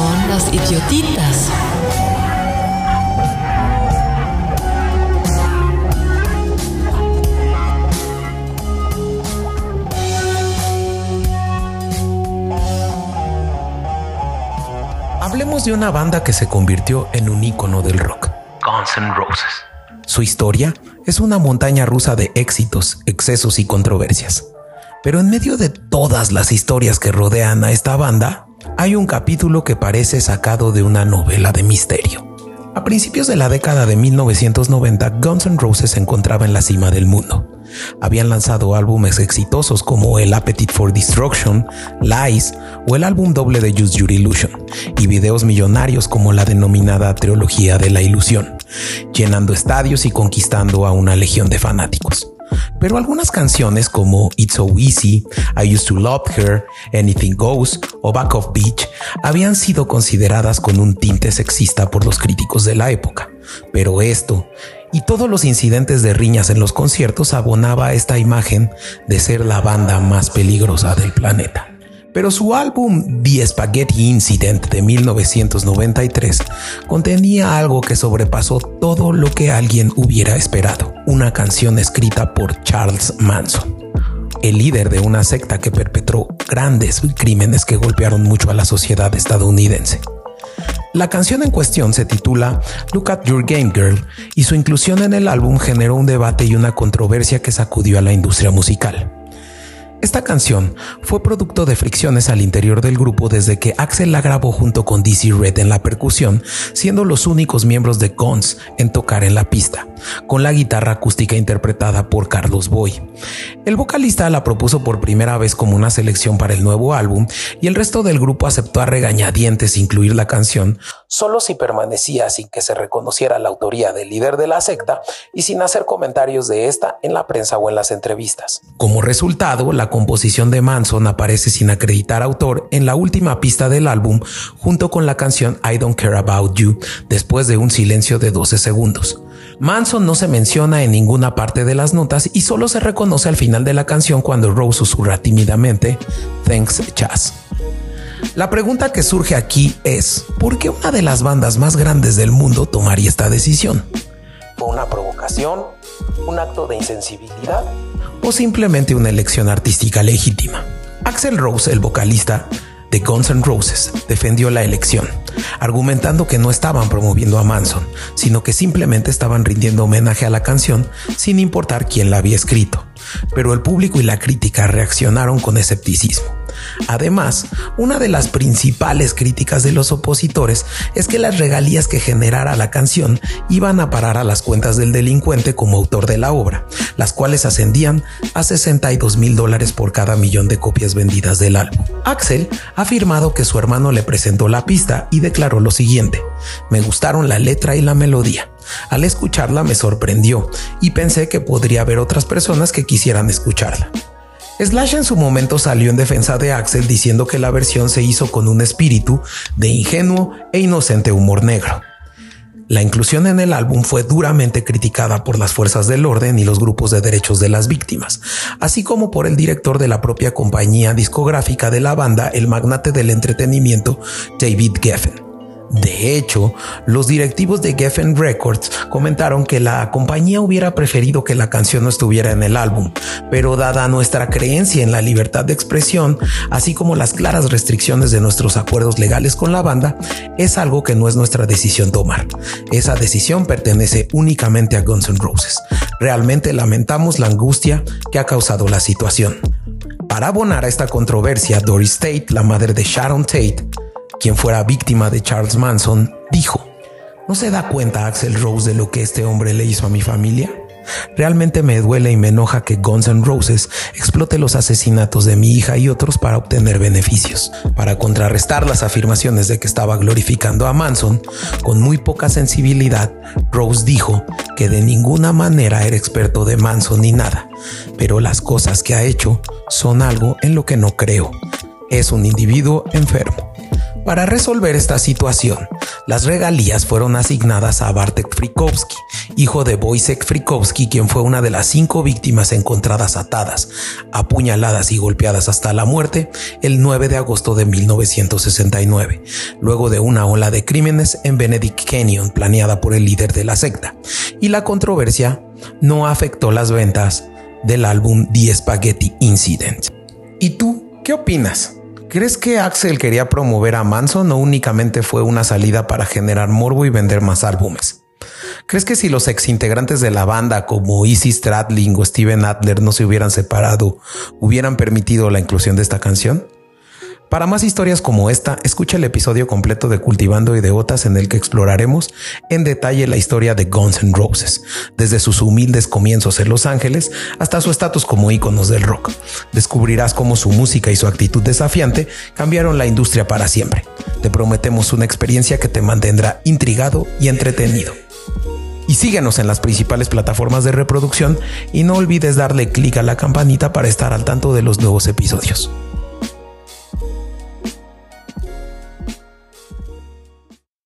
son las idiotitas. Hablemos de una banda que se convirtió en un ícono del rock, Guns N' Roses. Su historia es una montaña rusa de éxitos, excesos y controversias. Pero en medio de todas las historias que rodean a esta banda, hay un capítulo que parece sacado de una novela de misterio. A principios de la década de 1990, Guns N' Roses se encontraba en la cima del mundo. Habían lanzado álbumes exitosos como el Appetite for Destruction, Lies o el álbum doble de Use Your Illusion, y videos millonarios como la denominada Trilogía de la Ilusión, llenando estadios y conquistando a una legión de fanáticos. Pero algunas canciones como It's So Easy, I Used to Love Her, Anything Goes o Back of Beach habían sido consideradas con un tinte sexista por los críticos de la época. Pero esto y todos los incidentes de riñas en los conciertos abonaba esta imagen de ser la banda más peligrosa del planeta. Pero su álbum The Spaghetti Incident de 1993 contenía algo que sobrepasó todo lo que alguien hubiera esperado, una canción escrita por Charles Manson, el líder de una secta que perpetró grandes crímenes que golpearon mucho a la sociedad estadounidense. La canción en cuestión se titula Look at Your Game Girl y su inclusión en el álbum generó un debate y una controversia que sacudió a la industria musical. Esta canción fue producto de fricciones al interior del grupo desde que Axel la grabó junto con DC Red en la percusión, siendo los únicos miembros de Guns en tocar en la pista, con la guitarra acústica interpretada por Carlos Boy. El vocalista la propuso por primera vez como una selección para el nuevo álbum y el resto del grupo aceptó a regañadientes incluir la canción, solo si permanecía sin que se reconociera la autoría del líder de la secta y sin hacer comentarios de esta en la prensa o en las entrevistas. Como resultado, la composición de Manson aparece sin acreditar autor en la última pista del álbum junto con la canción I Don't Care About You después de un silencio de 12 segundos. Manson no se menciona en ninguna parte de las notas y solo se reconoce al final de la canción cuando Rose susurra tímidamente Thanks Chas. La pregunta que surge aquí es, ¿por qué una de las bandas más grandes del mundo tomaría esta decisión? ¿Fue una provocación? ¿Un acto de insensibilidad? o simplemente una elección artística legítima. Axel Rose, el vocalista de Guns N' Roses, defendió la elección, argumentando que no estaban promoviendo a Manson, sino que simplemente estaban rindiendo homenaje a la canción sin importar quién la había escrito. Pero el público y la crítica reaccionaron con escepticismo. Además, una de las principales críticas de los opositores es que las regalías que generara la canción iban a parar a las cuentas del delincuente como autor de la obra, las cuales ascendían a 62 mil dólares por cada millón de copias vendidas del álbum. Axel ha afirmado que su hermano le presentó la pista y declaró lo siguiente, me gustaron la letra y la melodía. Al escucharla me sorprendió y pensé que podría haber otras personas que quisieran escucharla. Slash en su momento salió en defensa de Axel diciendo que la versión se hizo con un espíritu de ingenuo e inocente humor negro. La inclusión en el álbum fue duramente criticada por las fuerzas del orden y los grupos de derechos de las víctimas, así como por el director de la propia compañía discográfica de la banda, el magnate del entretenimiento David Geffen. De hecho, los directivos de Geffen Records comentaron que la compañía hubiera preferido que la canción no estuviera en el álbum, pero dada nuestra creencia en la libertad de expresión, así como las claras restricciones de nuestros acuerdos legales con la banda, es algo que no es nuestra decisión tomar. Esa decisión pertenece únicamente a Guns N' Roses. Realmente lamentamos la angustia que ha causado la situación. Para abonar a esta controversia, Doris Tate, la madre de Sharon Tate, quien fuera víctima de Charles Manson, dijo, ¿no se da cuenta Axel Rose de lo que este hombre le hizo a mi familia? Realmente me duele y me enoja que Guns N' Roses explote los asesinatos de mi hija y otros para obtener beneficios. Para contrarrestar las afirmaciones de que estaba glorificando a Manson, con muy poca sensibilidad, Rose dijo que de ninguna manera era experto de Manson ni nada, pero las cosas que ha hecho son algo en lo que no creo. Es un individuo enfermo. Para resolver esta situación, las regalías fueron asignadas a Bartek Frikowski, hijo de Wojciech Frikowski, quien fue una de las cinco víctimas encontradas atadas, apuñaladas y golpeadas hasta la muerte el 9 de agosto de 1969, luego de una ola de crímenes en Benedict Canyon planeada por el líder de la secta. Y la controversia no afectó las ventas del álbum The Spaghetti Incident. ¿Y tú qué opinas? ¿Crees que Axel quería promover a Manson o únicamente fue una salida para generar morbo y vender más álbumes? ¿Crees que si los ex integrantes de la banda como Izzy Stradling o Steven Adler no se hubieran separado, hubieran permitido la inclusión de esta canción? Para más historias como esta, escucha el episodio completo de Cultivando Ideotas en el que exploraremos en detalle la historia de Guns N' Roses, desde sus humildes comienzos en Los Ángeles hasta su estatus como íconos del rock. Descubrirás cómo su música y su actitud desafiante cambiaron la industria para siempre. Te prometemos una experiencia que te mantendrá intrigado y entretenido. Y síguenos en las principales plataformas de reproducción y no olvides darle clic a la campanita para estar al tanto de los nuevos episodios.